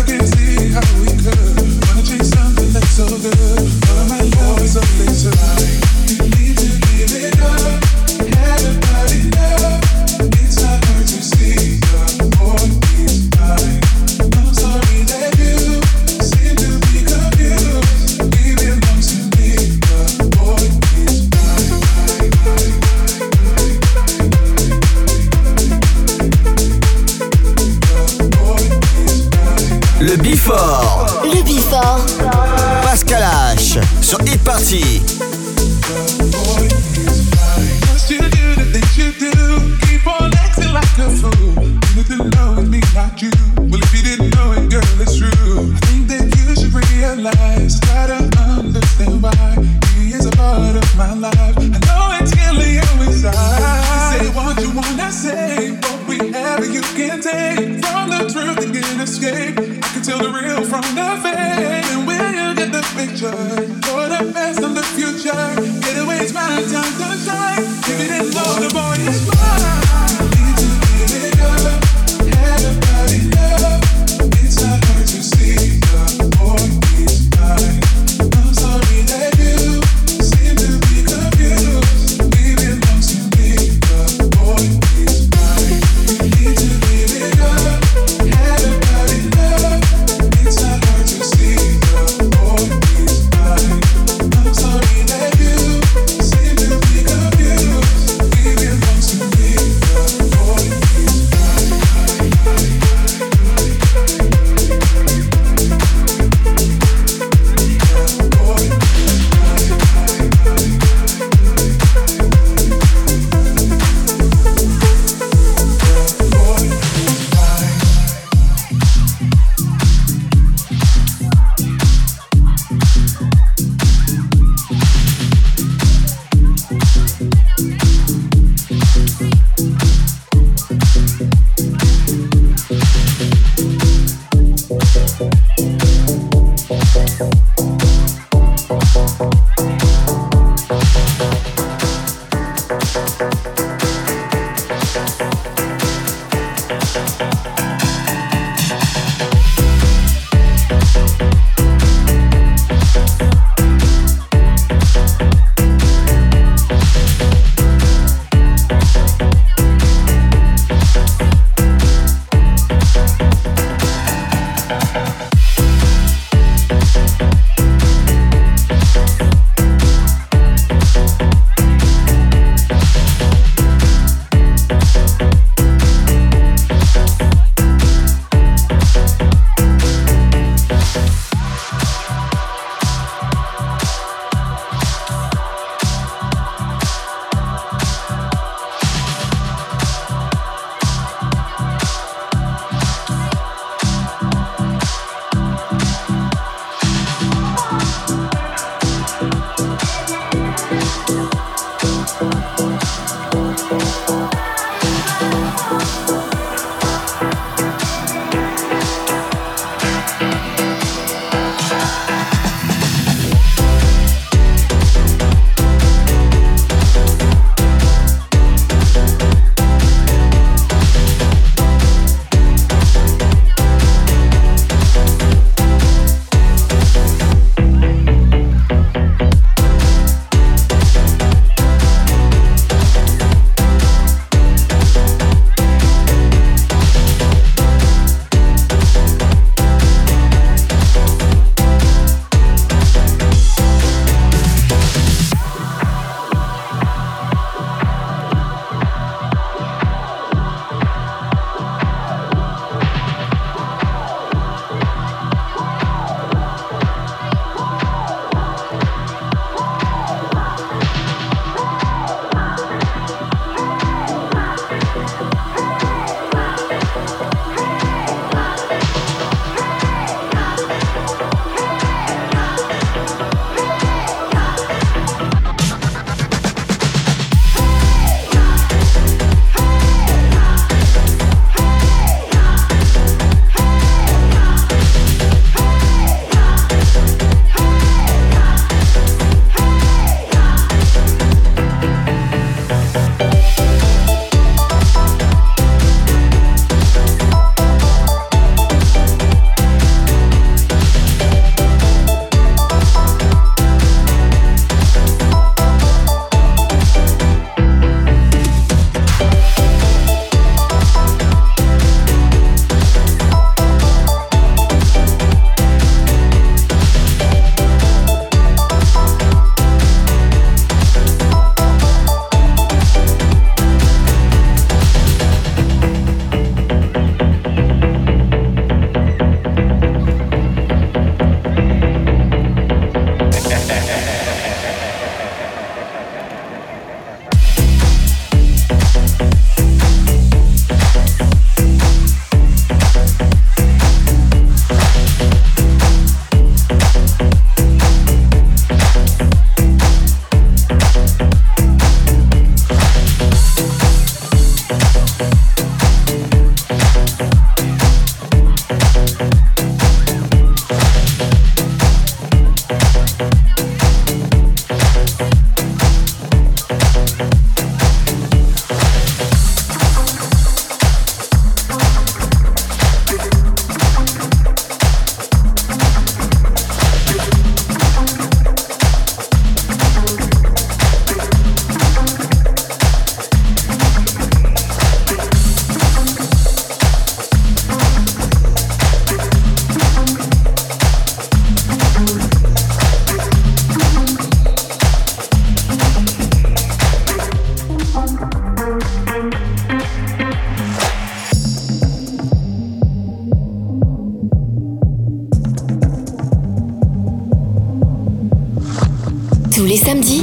I can tell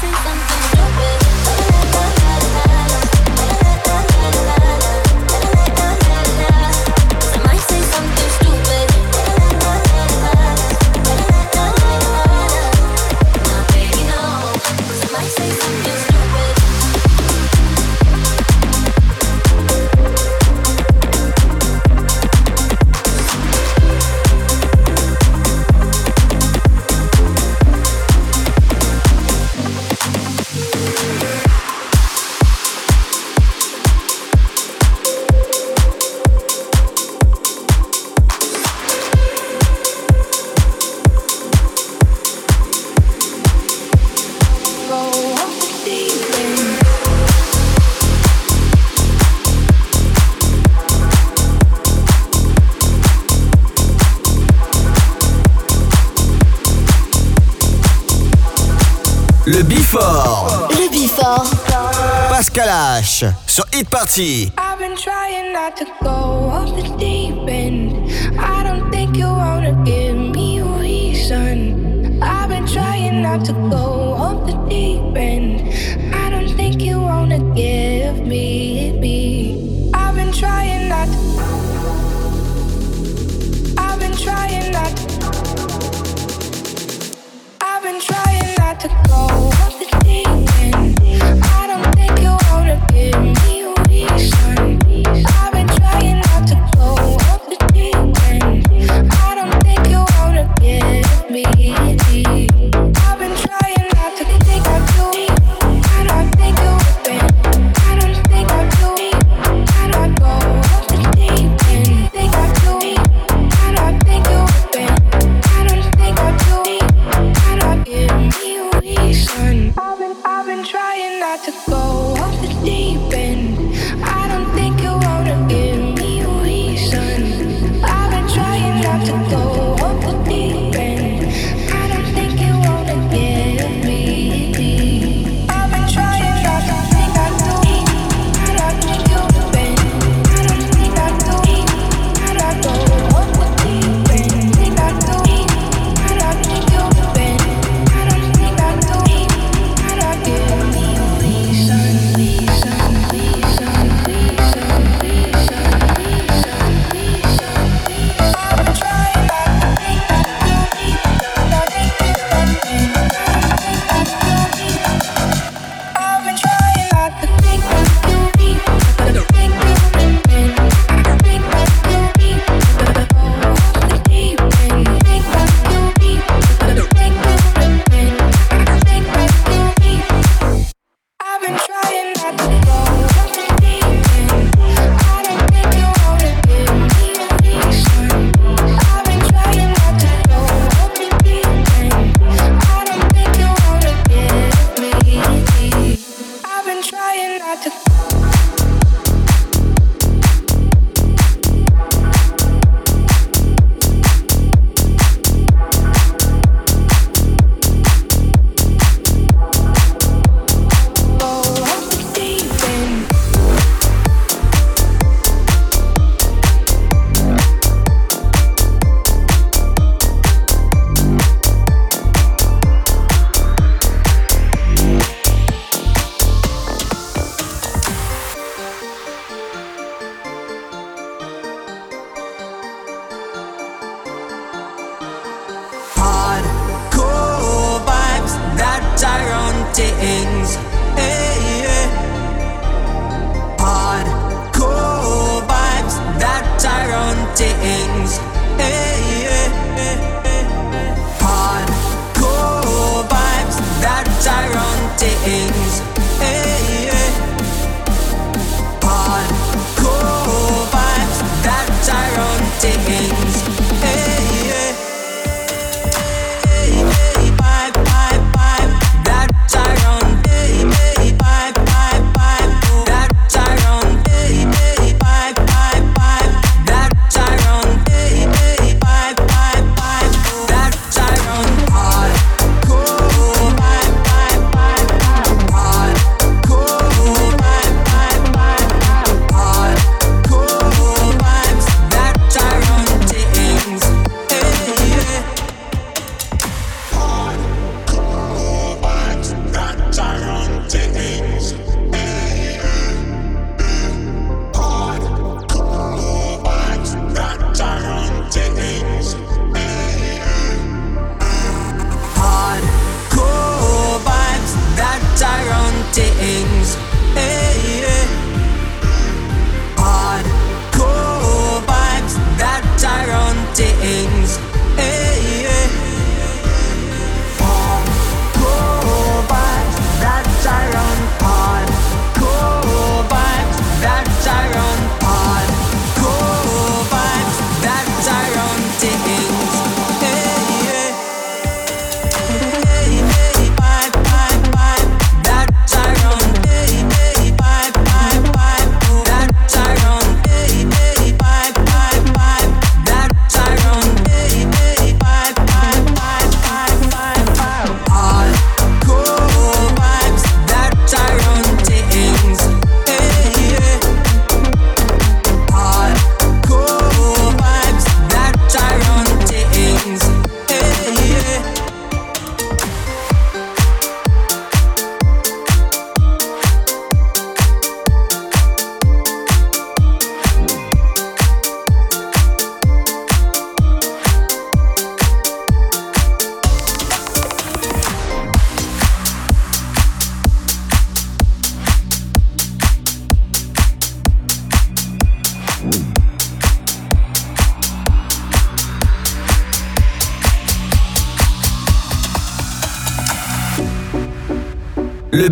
say something stupid. Party.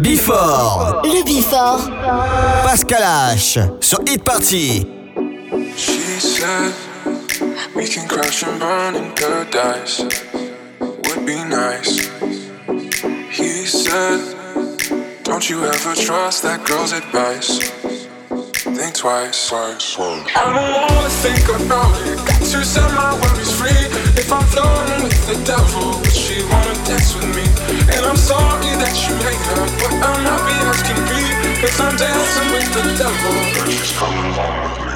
Before. Le Before. Pascal H. Sur Hit Party. She said, we can crash and burn in paradise. Would be nice. He said, don't you ever trust that girl's advice. Think twice. twice, twice. I don't wanna think about it to set my worries free. If I'm floating with the devil, would she wanna dance with me? And I'm sorry that you hate her, but I'm happy as can be. Cause I'm dancing with the devil. She's coming with me.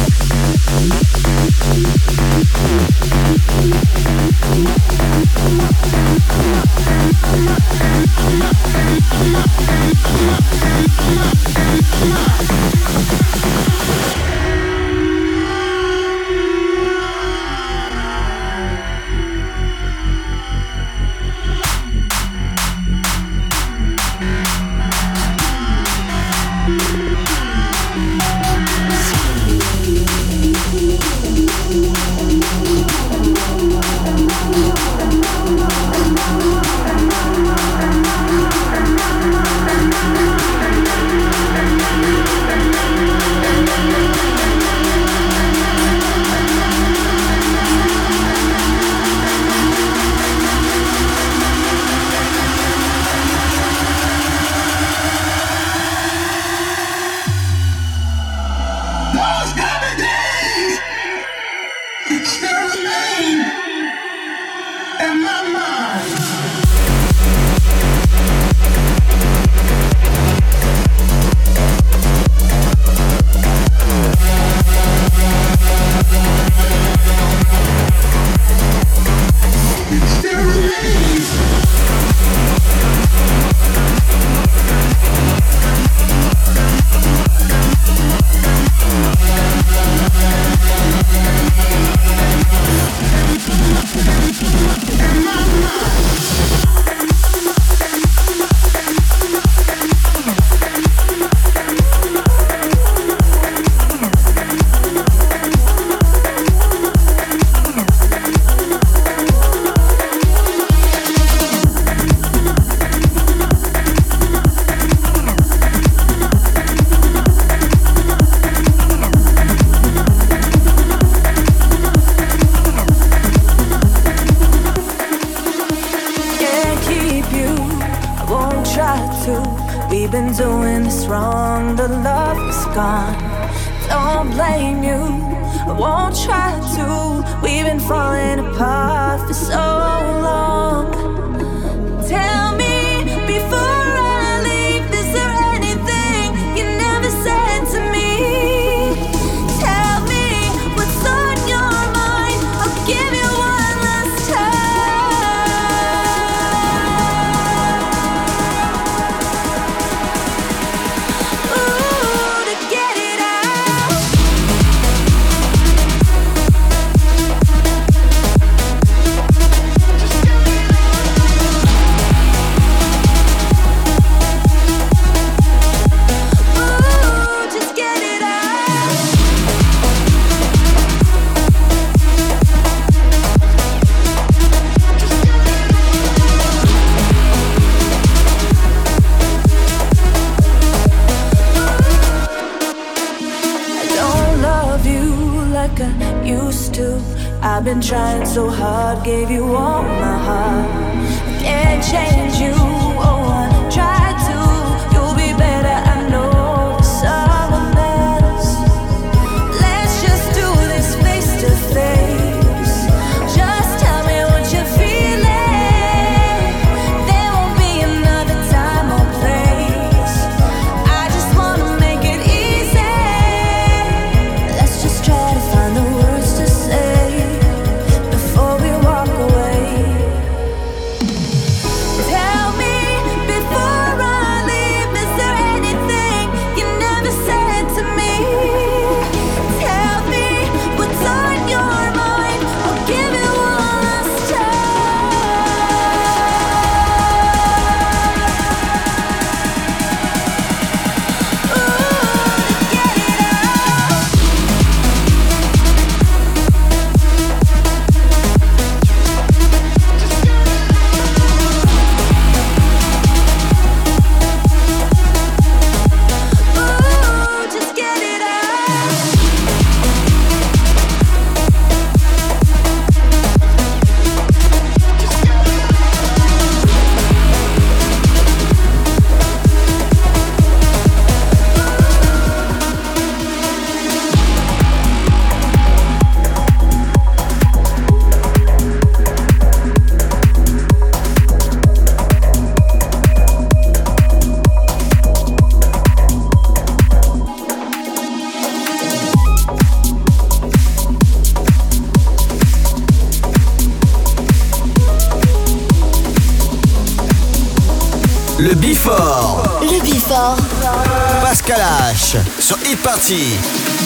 Sur Hit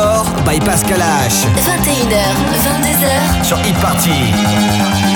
Before by Pascal H. 21h, 22h. Sur Hit Party.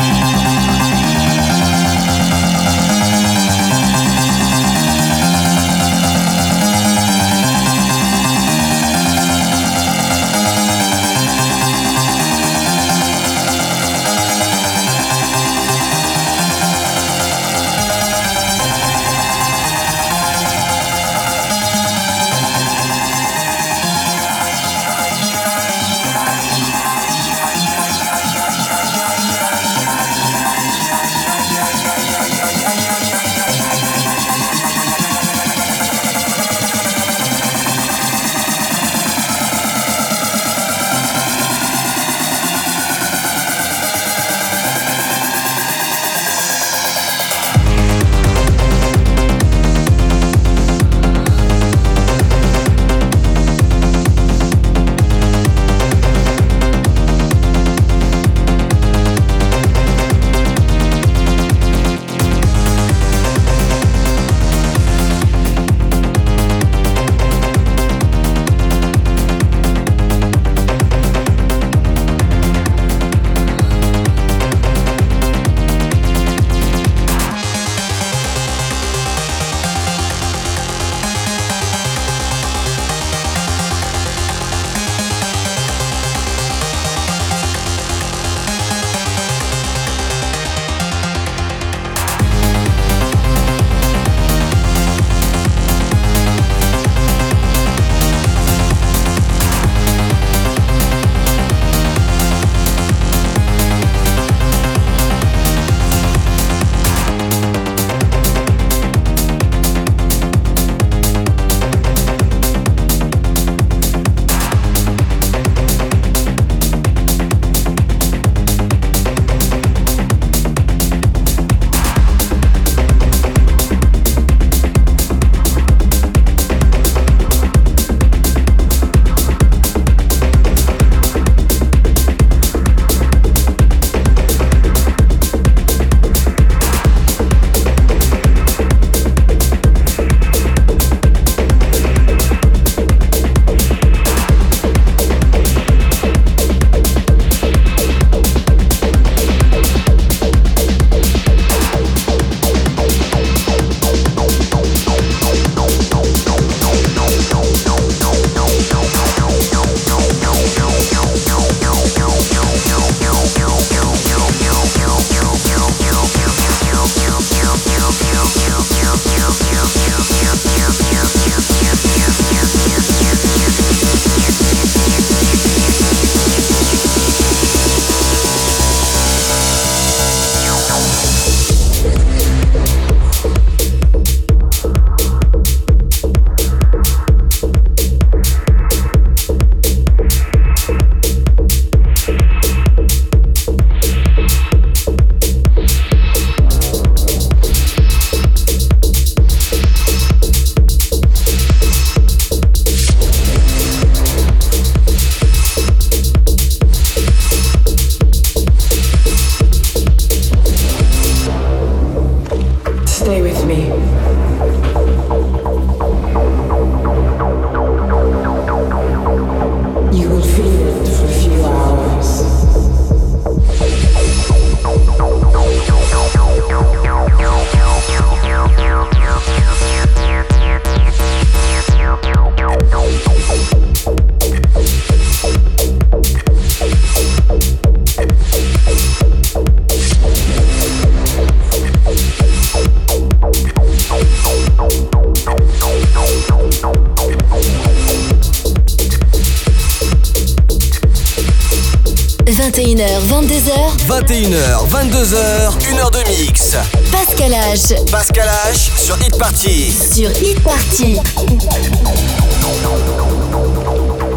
Pascal H sur Hit Party. Sur Hit Party.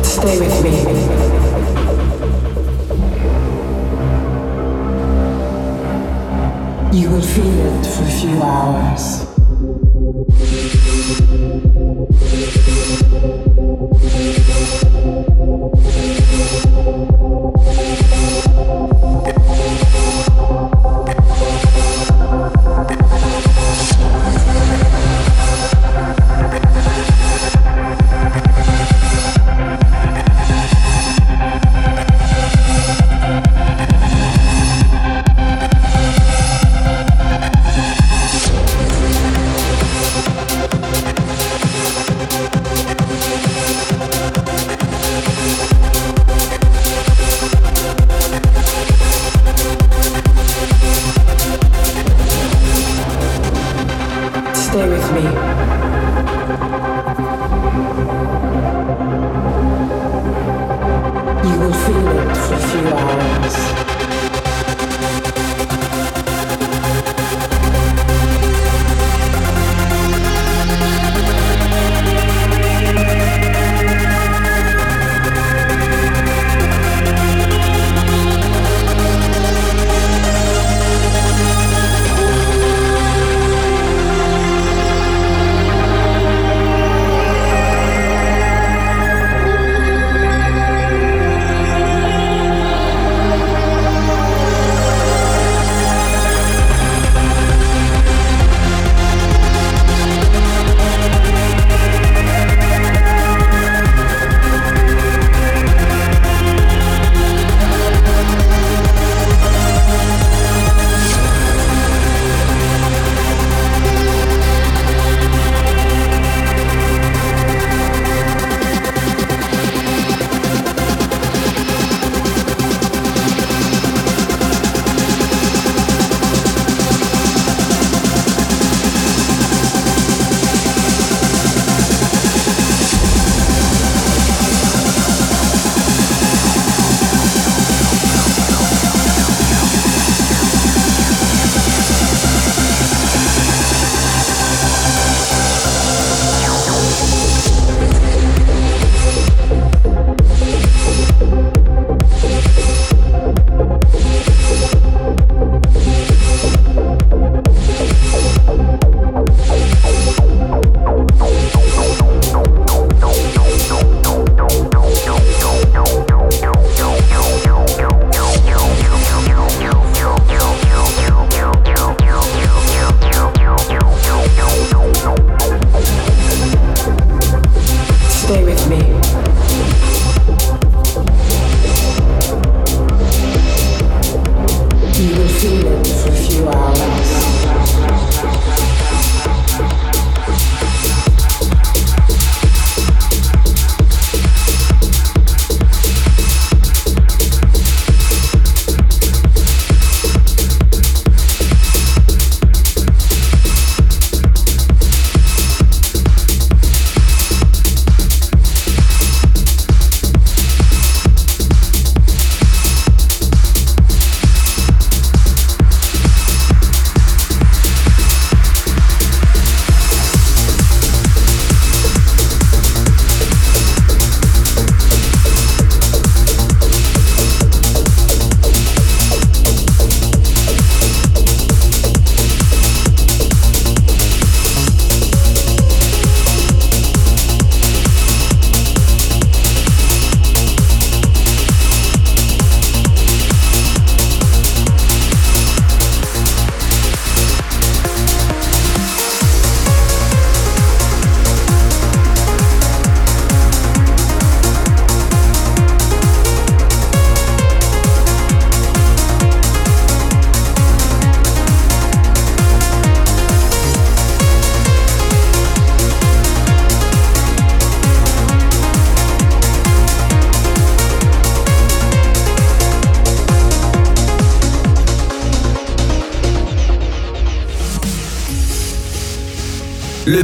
Stay with me. You will feel it for a few hours.